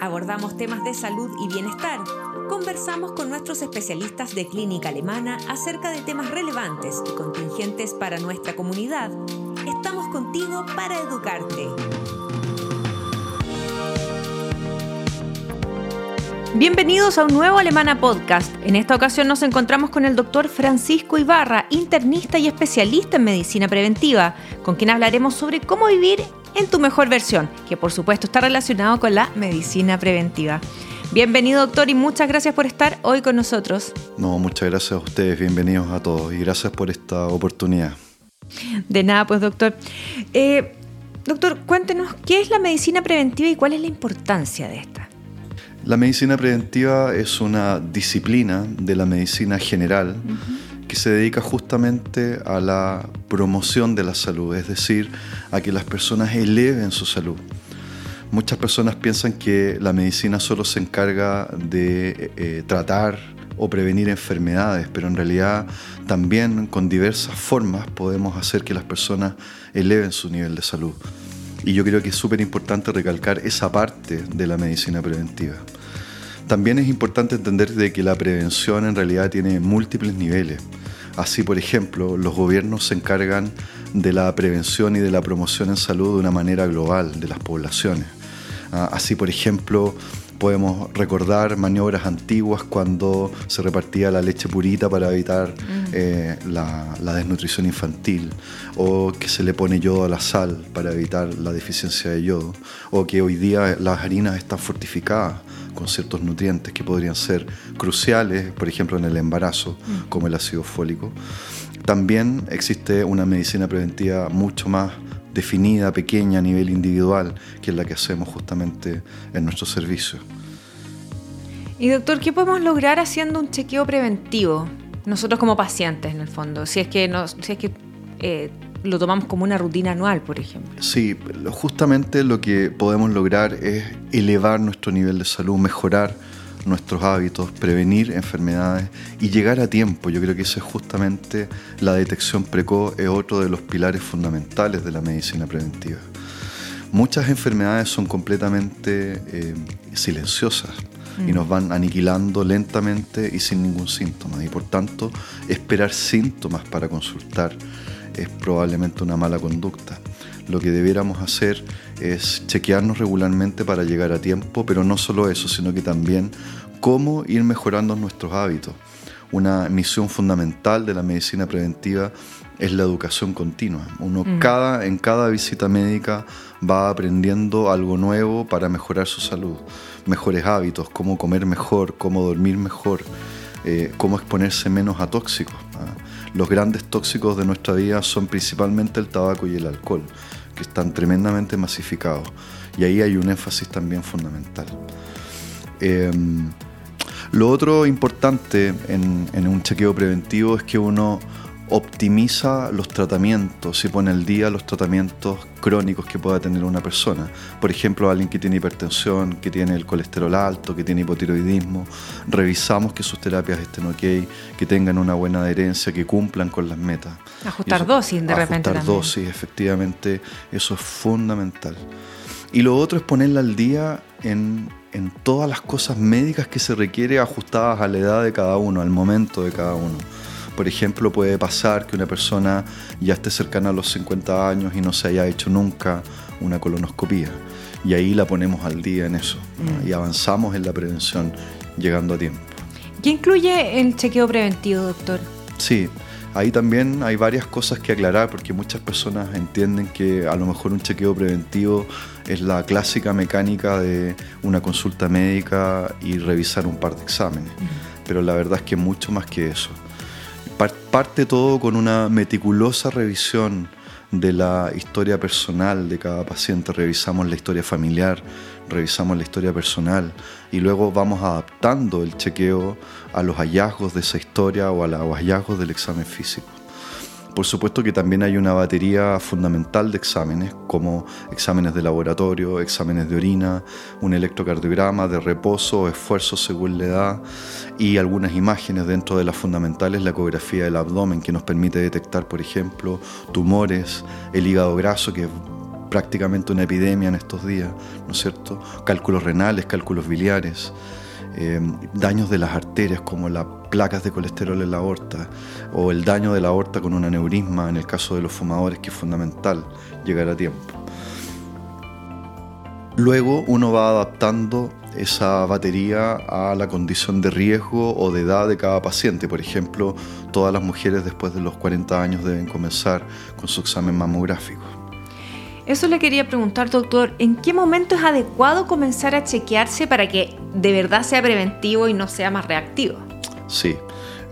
Abordamos temas de salud y bienestar. Conversamos con nuestros especialistas de clínica alemana acerca de temas relevantes y contingentes para nuestra comunidad. Estamos contigo para educarte. Bienvenidos a un nuevo Alemana Podcast. En esta ocasión nos encontramos con el doctor Francisco Ibarra, internista y especialista en medicina preventiva, con quien hablaremos sobre cómo vivir en tu mejor versión, que por supuesto está relacionado con la medicina preventiva. Bienvenido doctor y muchas gracias por estar hoy con nosotros. No, muchas gracias a ustedes, bienvenidos a todos y gracias por esta oportunidad. De nada, pues doctor. Eh, doctor, cuéntenos qué es la medicina preventiva y cuál es la importancia de esta. La medicina preventiva es una disciplina de la medicina general que se dedica justamente a la promoción de la salud, es decir, a que las personas eleven su salud. Muchas personas piensan que la medicina solo se encarga de eh, tratar o prevenir enfermedades, pero en realidad también con diversas formas podemos hacer que las personas eleven su nivel de salud. Y yo creo que es súper importante recalcar esa parte de la medicina preventiva. También es importante entender de que la prevención en realidad tiene múltiples niveles. Así, por ejemplo, los gobiernos se encargan de la prevención y de la promoción en salud de una manera global de las poblaciones. Ah, así, por ejemplo, Podemos recordar maniobras antiguas cuando se repartía la leche purita para evitar eh, la, desnutrición infantil, o que se le pone yodo a la sal para evitar la deficiencia de yodo, o que hoy día las harinas están fortificadas con ciertos nutrientes que podrían ser cruciales, por ejemplo en el embarazo, mm. como el ácido fólico. También existe una medicina preventiva mucho más definida, pequeña, a nivel individual, que es la que hacemos justamente en nuestro servicio. Y doctor, ¿qué podemos lograr haciendo un chequeo preventivo? Nosotros como pacientes, en el fondo, si es que, no, si es que eh, lo tomamos como una rutina anual, por ejemplo. Sí, justamente lo que podemos lograr es elevar nuestro nivel de salud, mejorar nuestros hábitos, prevenir enfermedades y llegar a tiempo. Yo creo que eso es justamente la detección precoz, es otro de los pilares fundamentales de la medicina preventiva. Muchas enfermedades son completamente eh, silenciosas y nos van aniquilando lentamente y sin ningún síntoma. Y por tanto, esperar síntomas para consultar es probablemente una mala conducta. Lo que debiéramos hacer es chequearnos regularmente para llegar a tiempo, pero no solo eso, sino que también cómo ir mejorando nuestros hábitos. Una misión fundamental de la medicina preventiva es la educación continua. Uno mm. cada, en cada visita médica va aprendiendo algo nuevo para mejorar su salud, mejores hábitos, cómo comer mejor, cómo dormir mejor, eh, cómo exponerse menos a tóxicos. ¿ah? Los grandes tóxicos de nuestra vida son principalmente el tabaco y el alcohol, que están tremendamente masificados. Y ahí hay un énfasis también fundamental. Em, lo otro importante en, un chequeo preventivo es que uno optimiza los tratamientos y pone al día los tratamientos crónicos que pueda tener una persona. Por ejemplo, alguien que tiene hipertensión, que tiene el colesterol alto, que tiene hipotiroidismo, revisamos que sus terapias estén ok, que tengan una buena adherencia, que cumplan con las metas. Ajustar dosis de repente. Ajustar dosis, efectivamente, eso es fundamental. Y lo otro es ponerla al día en, en todas las cosas médicas que se requiere ajustadas a la edad de cada uno, al momento de cada uno. Por ejemplo, puede pasar que una persona ya esté cercana a los 50 años y no se haya hecho nunca una colonoscopía. Y ahí la ponemos al día en eso. Mm. Y avanzamos en la prevención llegando a tiempo. ¿Qué incluye el chequeo preventivo, doctor? Sí, ahí también hay varias cosas que aclarar porque muchas personas entienden que a lo mejor un chequeo preventivo es la clásica mecánica de una consulta médica y revisar un par de exámenes. Pero la verdad es que mucho más que eso. Parte todo con una meticulosa revisión de la historia personal de cada paciente. Revisamos la historia familiar, revisamos la historia personal y luego vamos adaptando el chequeo a los hallazgos de esa historia o a los hallazgos del examen físico. Por supuesto que también hay una batería fundamental de exámenes, como exámenes de laboratorio, exámenes de orina, un electrocardiograma de reposo esfuerzo según la edad y algunas imágenes dentro de las fundamentales, la ecografía del abdomen que nos permite detectar, por ejemplo, tumores, el hígado graso que prácticamente una epidemia en estos días, ¿no es cierto? Cálculos renales, cálculos biliares, eh, daños de las arterias como las placas de colesterol en la aorta o el daño de la aorta con un aneurisma en el caso de los fumadores que es fundamental llegar a tiempo. Luego uno va adaptando esa batería a la condición de riesgo o de edad de cada paciente. Por ejemplo, todas las mujeres después de los 40 años deben comenzar con su examen mamográfico. Eso le quería preguntar, doctor, ¿en qué momento es adecuado comenzar a chequearse para que de verdad sea preventivo y no sea más reactivo? Sí,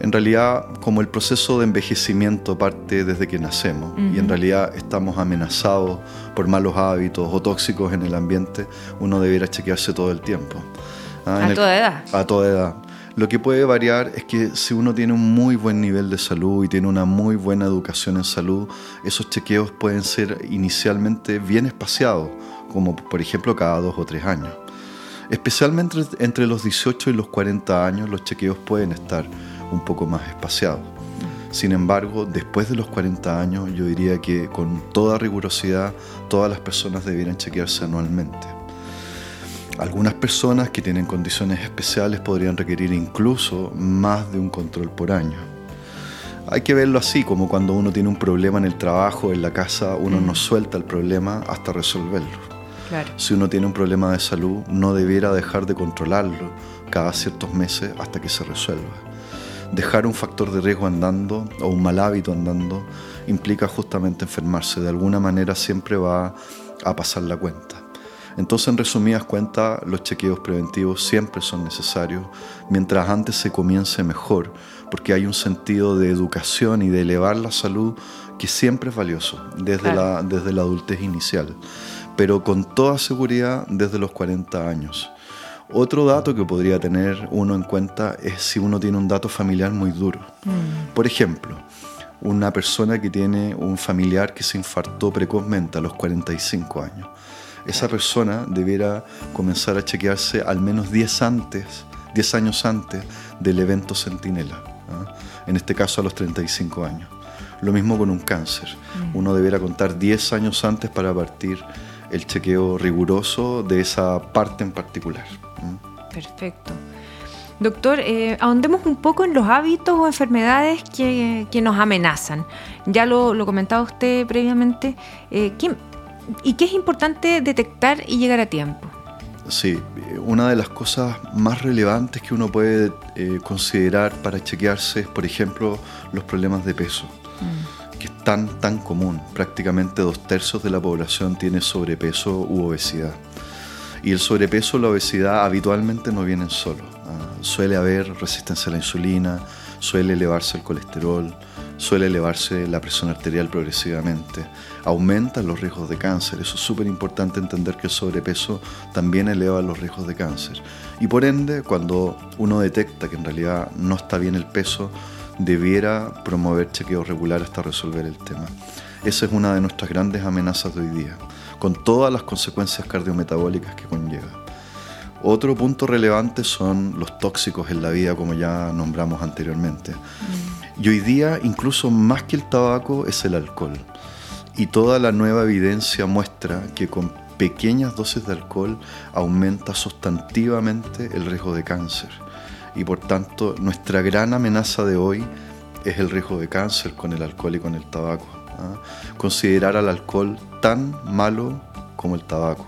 en realidad como el proceso de envejecimiento parte desde que nacemos y en realidad estamos amenazados por malos hábitos o tóxicos en el ambiente, uno debiera chequearse todo el tiempo. Ah, a toda edad. A toda edad. Lo que puede variar es que si uno tiene un muy buen nivel de salud y tiene una muy buena educación en salud, esos chequeos pueden ser inicialmente bien espaciados, como por ejemplo cada dos o tres años. Especialmente entre los 18 y los 40 años los chequeos pueden estar un poco más espaciados. Sin embargo, después de los 40 años, yo diría que con toda rigurosidad todas las personas debieran chequearse anualmente. Algunas personas que tienen condiciones especiales podrían requerir incluso más de un control por año. Hay que verlo así, como cuando uno tiene un problema en el trabajo, en la casa, uno no suelta el problema hasta resolverlo. Si uno tiene un problema de salud, no debiera dejar de controlarlo cada ciertos meses hasta que se resuelva. Dejar un factor de riesgo andando o un mal hábito andando implica justamente enfermarse. De alguna manera siempre va a pasar la cuenta. Entonces, en resumidas cuentas, los chequeos preventivos siempre son necesarios, mientras antes se comience mejor, porque hay un sentido de educación y de elevar la salud que siempre es valioso desde, la, desde la adultez inicial pero con toda seguridad desde los 40 años. Otro dato que podría tener uno en cuenta es si uno tiene un dato familiar muy duro. Mm. Por ejemplo, una persona que tiene un familiar que se infartó precozmente a los 45 años. Esa persona debiera comenzar a chequearse al menos 10, antes, 10 años antes del evento centinela, ¿ah? en este caso a los 35 años. Lo mismo con un cáncer. Mm. Uno debiera contar 10 años antes para partir el chequeo riguroso de esa parte en particular. Perfecto. Doctor, eh, ahondemos un poco en los hábitos o enfermedades que, nos amenazan. Ya lo, comentaba usted previamente. Eh, ¿Y qué es importante detectar y llegar a tiempo? Sí, una de las cosas más relevantes que uno puede eh, considerar para chequearse es, por ejemplo, los problemas de peso. Mm que es tan, tan común. Prácticamente dos tercios de la población tiene sobrepeso u obesidad. Y el sobrepeso o la obesidad habitualmente no vienen solos. ¿ah? Suele haber resistencia a la insulina, suele elevarse el colesterol, suele elevarse la presión arterial progresivamente, aumentan los riesgos de cáncer. Eso es súper importante entender que el sobrepeso también eleva los riesgos de cáncer. Y por ende, cuando uno detecta que en realidad no está bien el peso, debiera promover chequeos regulares hasta resolver el tema. Esa es una de nuestras grandes amenazas de hoy día, con todas las consecuencias cardiometabólicas que conlleva. Otro punto relevante son los tóxicos en la vida, como ya nombramos anteriormente. Mm. Y hoy día, incluso más que el tabaco, es el alcohol. Y toda la nueva evidencia muestra que con pequeñas dosis de alcohol aumenta sustantivamente el riesgo de cáncer y por tanto nuestra gran amenaza de hoy es el riesgo de cáncer con el alcohol y con el tabaco. ¿ah? Considerar al alcohol tan malo como el tabaco.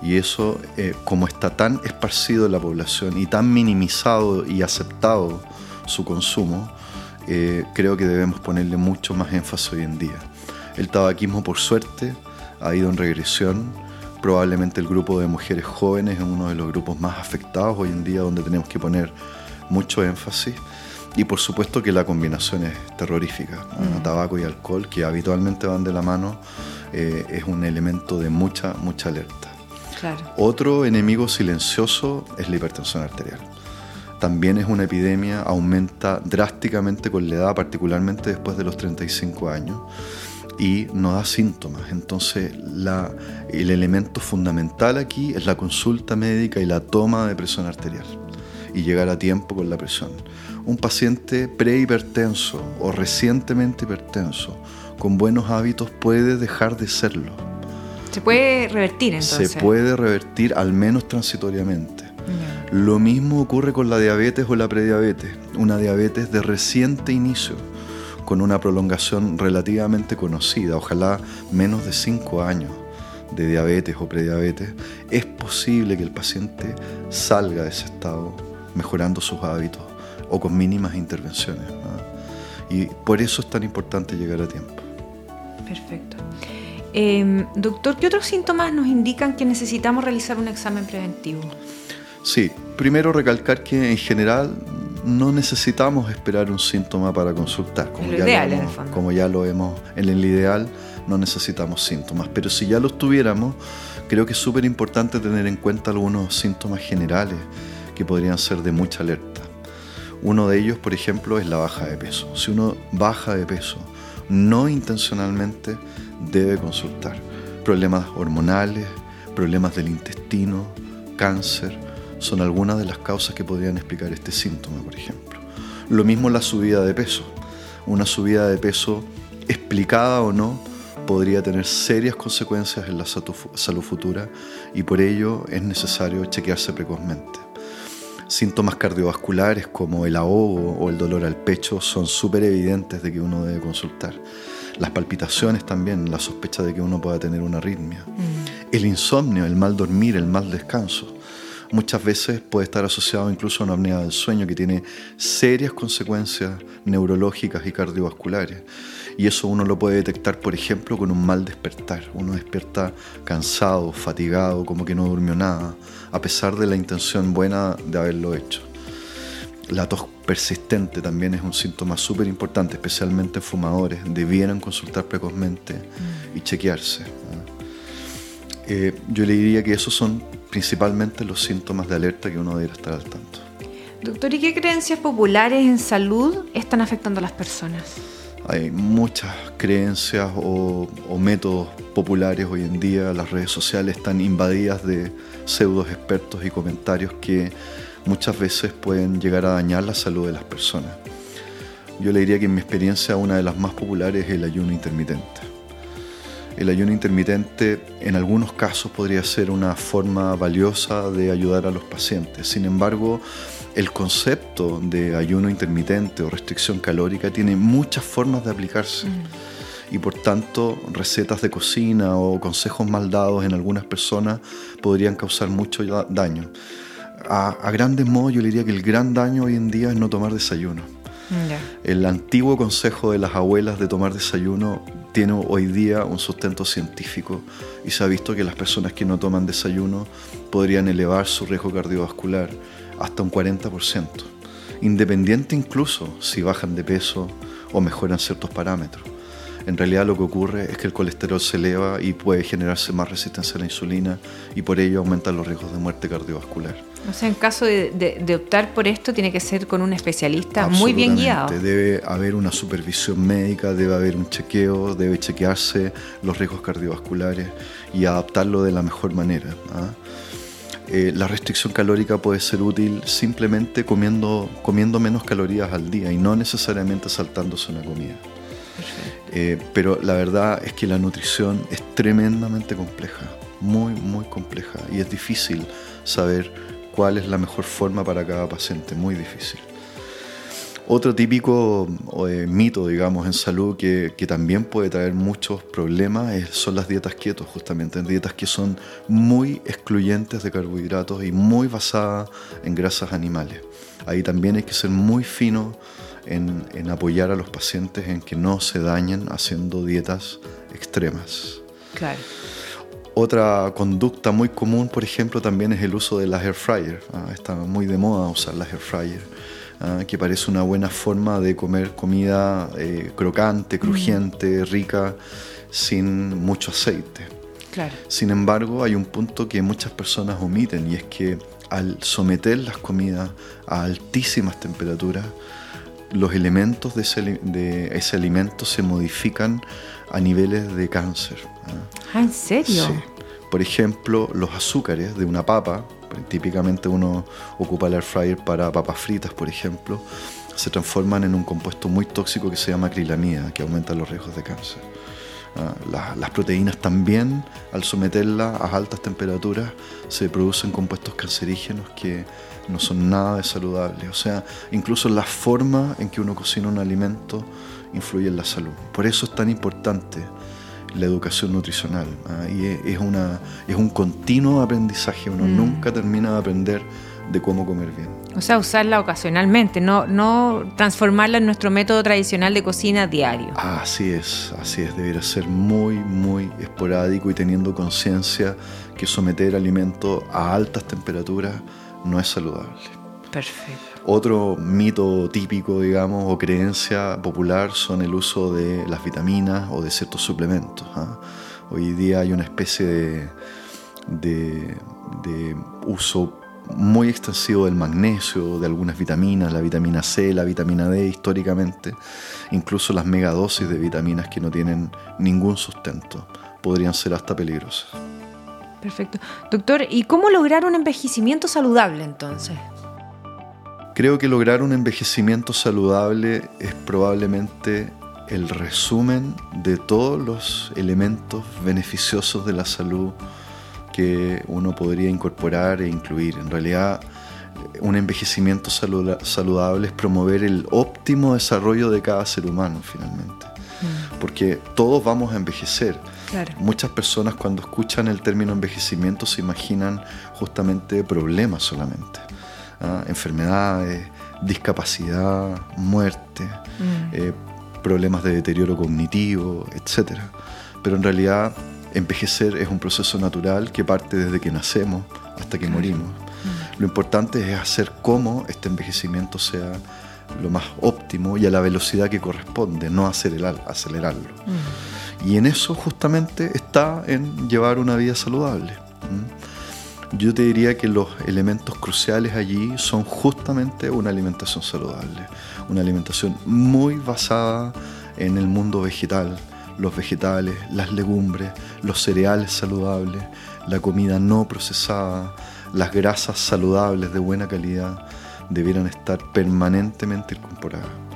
Y eso, eh, como está tan esparcido en la población y tan minimizado y aceptado su consumo, eh, creo que debemos ponerle mucho más énfasis hoy en día. El tabaquismo, por suerte, ha ido en regresión Probablemente el grupo de mujeres jóvenes es uno de los grupos más afectados hoy en día donde tenemos que poner mucho énfasis. Y por supuesto que la combinación es terrorífica. Mm. Tabaco y alcohol, que habitualmente van de la mano, eh, es un elemento de mucha, mucha alerta. Otro enemigo silencioso es la hipertensión arterial. También es una epidemia, aumenta drásticamente con la edad, particularmente después de los 35 años y no da síntomas. Entonces, el elemento fundamental aquí es la consulta médica y la toma de presión arterial y llegar a tiempo con la presión. Un paciente prehipertenso o recientemente hipertenso con buenos hábitos puede dejar de serlo. Se puede revertir entonces. Se puede revertir al menos transitoriamente. Lo mismo ocurre con la diabetes o la prediabetes, una diabetes de reciente inicio, con una prolongación relativamente conocida, ojalá menos de 5 años de diabetes o prediabetes, es posible que el paciente salga de ese estado mejorando sus hábitos o con mínimas intervenciones. Y por eso es tan importante llegar a tiempo. Perfecto. Em, doctor, ¿qué otros síntomas nos indican que necesitamos realizar un examen preventivo? Sí, primero recalcar que en general no necesitamos esperar un síntoma para consultar. Como, ya, ideal, lo hemos, como ya lo vemos en el ideal, no necesitamos síntomas. Pero si ya los tuviéramos, creo que es súper importante tener en cuenta algunos síntomas generales que podrían ser de mucha alerta. Uno de ellos, por ejemplo, es la baja de peso. Si uno baja de peso no intencionalmente, debe consultar. Problemas hormonales, problemas del intestino, cáncer, son algunas de las causas que podrían explicar este síntoma, por ejemplo. Lo mismo la subida de peso. Una subida de peso explicada o no podría tener serias consecuencias en la salud futura y por ello es necesario chequearse precozmente. Síntomas cardiovasculares como el ahogo o el dolor al pecho son súper evidentes de que uno debe consultar. Las palpitaciones también, la sospecha de que uno pueda tener una arritmia. Mm. El insomnio, el mal dormir, el mal descanso muchas veces puede estar asociado incluso a una apnea del sueño que tiene serias consecuencias neurológicas y cardiovasculares. Y eso uno lo puede detectar, por ejemplo, con un mal despertar. Uno despierta cansado, fatigado, como que no durmió nada, a pesar de la intención buena de haberlo hecho. La tos persistente también es un síntoma súper importante, especialmente en fumadores. Debieran consultar precozmente y chequearse. Eh, yo le diría que esos son principalmente los síntomas de alerta que uno debe estar al tanto. Doctor, ¿y qué creencias populares en salud están afectando a las personas? Hay muchas creencias o, métodos populares hoy en día. Las redes sociales están invadidas de pseudos expertos y comentarios que muchas veces pueden llegar a dañar la salud de las personas. Yo le diría que en mi experiencia una de las más populares es el ayuno intermitente. El ayuno intermitente en algunos casos podría ser una forma valiosa de ayudar a los pacientes. Sin embargo, el concepto de ayuno intermitente o restricción calórica tiene muchas formas de aplicarse. Y por tanto, recetas de cocina o consejos mal dados en algunas personas podrían causar mucho daño. A, grandes modos, yo le diría que el gran daño hoy en día es no tomar desayuno. El antiguo consejo de las abuelas de tomar desayuno tiene hoy día un sustento científico y se ha visto que las personas que no toman desayuno podrían elevar su riesgo cardiovascular hasta un 40%, independiente incluso si bajan de peso o mejoran ciertos parámetros. En realidad lo que ocurre es que el colesterol se eleva y puede generarse más resistencia a la insulina y por ello aumentan los riesgos de muerte cardiovascular. O sea, en caso de, optar por esto, tiene que ser con un especialista muy bien guiado. Debe haber una supervisión médica, debe haber un chequeo, debe chequearse los riesgos cardiovasculares y adaptarlo de la mejor manera. ¿ah? Eh, la restricción calórica puede ser útil simplemente comiendo, comiendo menos calorías al día y no necesariamente saltándose una comida. Eh, pero la verdad es que la nutrición es tremendamente compleja, muy, muy compleja y es difícil saber cuál es la mejor forma para cada paciente, muy difícil. Otro típico eh, mito, digamos, en salud que, también puede traer muchos problemas son las dietas quietos, justamente, dietas que son muy excluyentes de carbohidratos y muy basadas en grasas animales. Ahí también hay que ser muy fino en, en apoyar a los pacientes en que no se dañen haciendo dietas extremas. Claro. Otra conducta muy común, por ejemplo, también es el uso de las air fryer. ¿ah? Está muy de moda usar las air fryer, ¿ah? que parece una buena forma de comer comida eh, crocante, crujiente, rica, sin mucho aceite. Claro. Sin embargo, hay un punto que muchas personas omiten y es que al someter las comidas a altísimas temperaturas, los elementos de ese, alimento se modifican a niveles de cáncer. ¿ah? ¿Ah, ¿En serio? Sí. Por ejemplo, los azúcares de una papa, típicamente uno ocupa el air fryer para papas fritas, por ejemplo, se transforman en un compuesto muy tóxico que se llama acrilamida, que aumenta los riesgos de cáncer. Ah, las proteínas también, al someterlas a altas temperaturas, se producen compuestos cancerígenos que no son nada de saludables. O sea, incluso la forma en que uno cocina un alimento influye en la salud. Por eso es tan importante la educación nutricional. ¿ah? Y es, una, es un continuo aprendizaje, uno mm. nunca termina de aprender de cómo comer bien. O sea, usarla ocasionalmente, no, no transformarla en nuestro método tradicional de cocina diario. Así es, así es, debería ser muy, muy esporádico y teniendo conciencia que someter alimentos a altas temperaturas no es saludable. Perfecto. Otro mito típico, digamos, o creencia popular son el uso de las vitaminas o de ciertos suplementos. ¿ah? Hoy día hay una especie de, de, de uso muy extensivo del magnesio, de algunas vitaminas, la vitamina C, la vitamina D históricamente, incluso las megadosis de vitaminas que no tienen ningún sustento, podrían ser hasta peligrosas. Perfecto. Doctor, ¿y cómo lograr un envejecimiento saludable entonces? Creo que lograr un envejecimiento saludable es probablemente el resumen de todos los elementos beneficiosos de la salud que uno podría incorporar e incluir. En realidad, un envejecimiento saludable es promover el óptimo desarrollo de cada ser humano, finalmente. Mm. Porque todos vamos a envejecer. Muchas personas cuando escuchan el término envejecimiento se imaginan justamente problemas solamente. ¿ah? Enfermedades, discapacidad, muerte, mm. eh, problemas de deterioro cognitivo, etc. Pero en realidad envejecer es un proceso natural que parte desde que nacemos hasta que morimos. Mm. Lo importante es hacer cómo este envejecimiento sea lo más óptimo y a la velocidad que corresponde, no acelerarlo. Mm. Y en eso justamente está en llevar una vida saludable. Yo te diría que los elementos cruciales allí son justamente una alimentación saludable, una alimentación muy basada en el mundo vegetal, los vegetales, las legumbres, los cereales saludables, la comida no procesada, las grasas saludables de buena calidad debieran estar permanentemente incorporadas.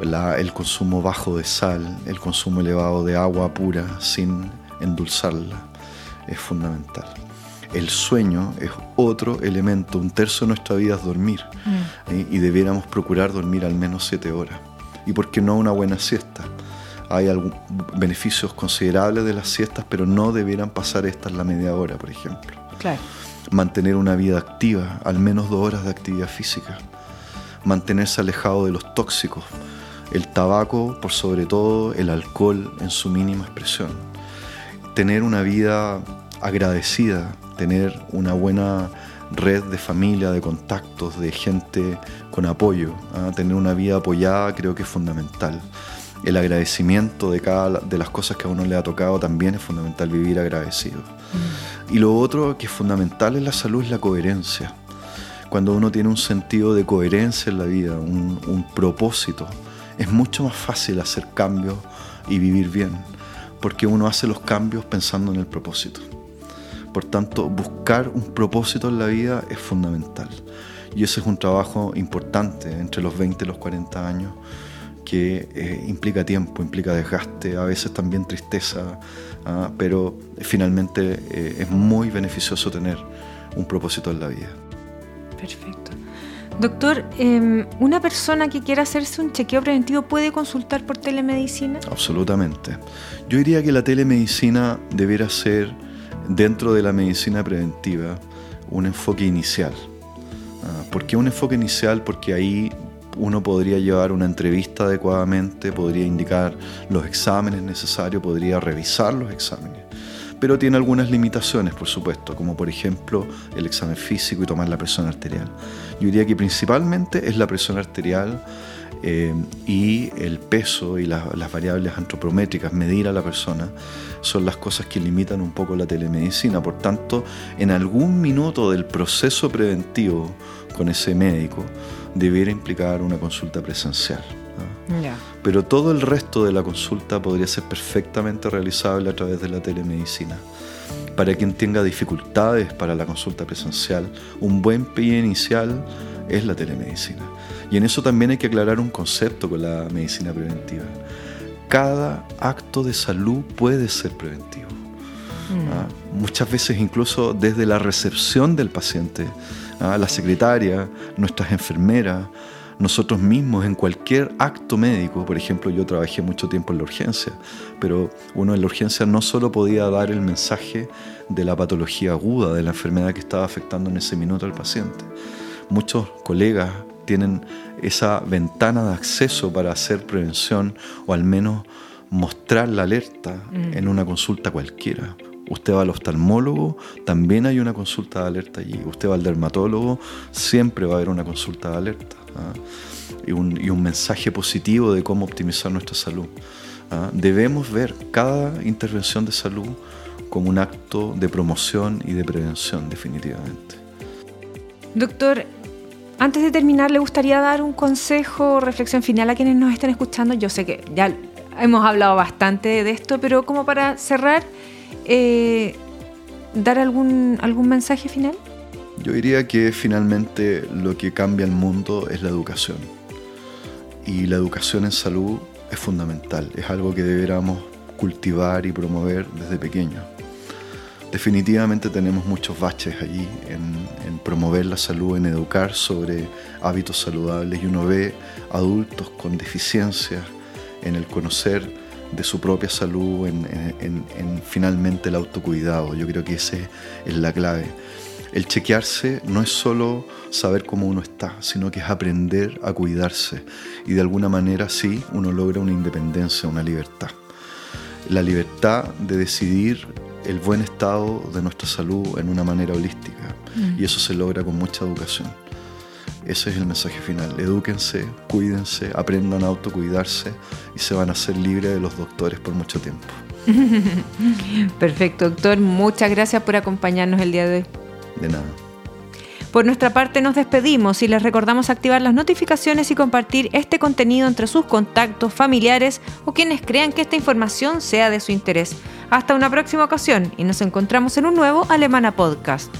El consumo bajo de sal, el consumo elevado de agua pura sin endulzarla es fundamental. El sueño es otro elemento, un tercio de nuestra vida es dormir mm. ¿eh? y debiéramos procurar dormir al menos siete horas. ¿Y por qué no una buena siesta? hay algún, beneficios considerables de las siestas, pero no debieran pasar estas la media hora, por ejemplo. Mantener una vida activa, al menos dos horas de actividad física. Mantenerse alejado de los tóxicos, el tabaco, por sobre todo el alcohol en su mínima expresión. Tener una vida agradecida, tener una buena red de familia, de contactos, de gente con apoyo. ¿ah? Tener una vida apoyada creo que es fundamental el agradecimiento de cada de las cosas que a uno le ha tocado también es fundamental vivir agradecido. Mm. Y lo otro que es fundamental en la salud es la coherencia. Cuando uno tiene un sentido de coherencia en la vida, un, un propósito, es mucho más fácil hacer cambios y vivir bien, porque uno hace los cambios pensando en el propósito. Por tanto, buscar un propósito en la vida es fundamental. Y ese es un trabajo importante entre los 20 y los 40 años que eh, implica tiempo, implica desgaste, a veces también tristeza, ¿ah? pero finalmente eh, es muy beneficioso tener un propósito en la vida. Perfecto. Doctor, em, ¿una persona que quiera hacerse un chequeo preventivo puede consultar por telemedicina? Absolutamente. Yo diría que la telemedicina debiera ser, dentro de la medicina preventiva, un enfoque inicial. ¿ah? ¿Por qué un enfoque inicial? Porque ahí uno podría llevar una entrevista adecuadamente, podría indicar los exámenes necesarios, podría revisar los exámenes. Pero tiene algunas limitaciones, por supuesto, como por ejemplo el examen físico y tomar la presión arterial. Yo diría que principalmente es la presión arterial eh, y el peso y las variables antropométricas, medir a la persona, son las cosas que limitan un poco la telemedicina. Por tanto, en algún minuto del proceso preventivo con ese médico, debiera implicar una consulta presencial. Pero todo el resto de la consulta podría ser perfectamente realizable a través de la telemedicina. Para quien tenga dificultades para la consulta presencial, un buen pie inicial es la telemedicina. Y en eso también hay que aclarar un concepto con la medicina preventiva. cada acto de salud puede ser preventivo. Mm. ¿ah? Muchas veces incluso desde la recepción del paciente, ¿ah? la secretaria, nuestras enfermeras, nosotros mismos en cualquier acto médico, por ejemplo, yo trabajé mucho tiempo en la urgencia, pero uno en la urgencia no solo podía dar el mensaje de la patología aguda, de la enfermedad que estaba afectando en ese minuto al paciente. Muchos colegas tienen esa ventana de acceso para hacer prevención o al menos mostrar la alerta mm. en una consulta cualquiera. Usted va al oftalmólogo, también hay una consulta de alerta allí. Usted va al dermatólogo, siempre va a haber una consulta de alerta. ¿Ah? Y, un, mensaje positivo de cómo optimizar nuestra salud. ¿ah? Debemos ver cada intervención de salud como un acto de promoción y de prevención, definitivamente. Doctor, antes de terminar, ¿le gustaría dar un consejo o reflexión final a quienes nos están escuchando? Yo sé que ya hemos hablado bastante de esto, pero como para cerrar, eh, dar algún, algún mensaje final. Yo diría que finalmente lo que cambia el mundo es la educación. Y la educación en salud es fundamental, es algo que deberíamos cultivar y promover desde pequeños. Definitivamente tenemos muchos baches allí en, en, promover la salud, en educar sobre hábitos saludables y uno ve adultos con deficiencias en el conocer de su propia salud, en, finalmente el autocuidado. Yo creo que esa es la clave. El chequearse no es solo saber cómo uno está, sino que es aprender a cuidarse. Y de alguna manera sí, uno logra una independencia, una libertad. La libertad de decidir el buen estado de nuestra salud en una manera holística. Mm. Y eso se logra con mucha educación. Ese es el mensaje final. Edúquense, cuídense, aprendan a autocuidarse y se van a hacer libres de los doctores por mucho tiempo. Perfecto, doctor. Muchas gracias por acompañarnos el día de hoy. De nada. Por nuestra parte nos despedimos y les recordamos activar las notificaciones y compartir este contenido entre sus contactos, familiares o quienes crean que esta información sea de su interés. Hasta una próxima ocasión y nos encontramos en un nuevo Alemana Podcast.